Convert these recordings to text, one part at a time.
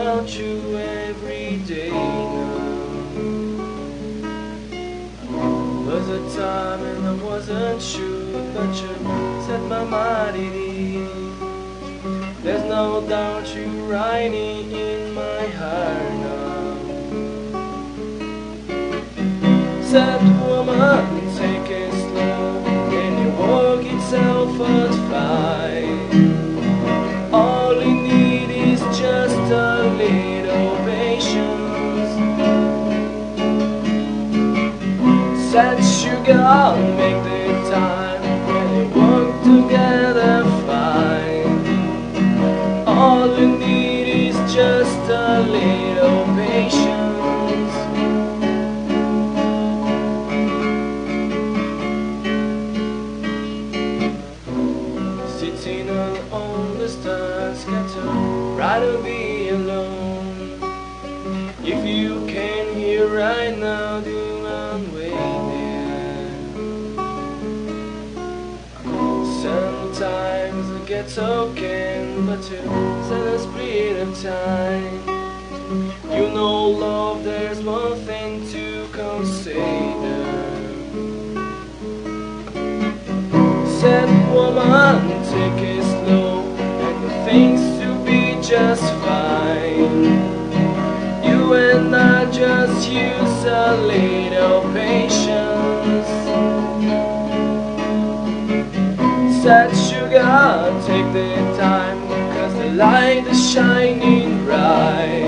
about you every day now. Was a time and I wasn't sure, but you set my mind at ease. There's no doubt you're riding in my heart now. Said woman. Said sugar, make the time when we work together fine. All you need is just a little patience. Sitting on the stars, scattered, rather be alone. If you can hear right now, Sometimes it gets okay, but you set a split of time. You know, love, there's one thing to consider. Said woman, take it slow, and things to be just fine. You and I just use a little Sugar, take the time, cause the light is shining bright.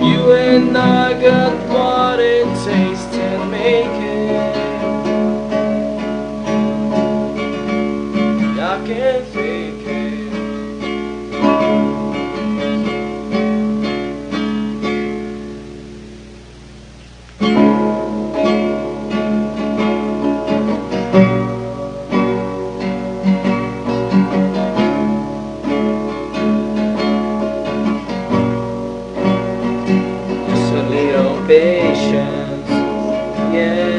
You and I got what it takes to make it. I can feel Chance, Yeah.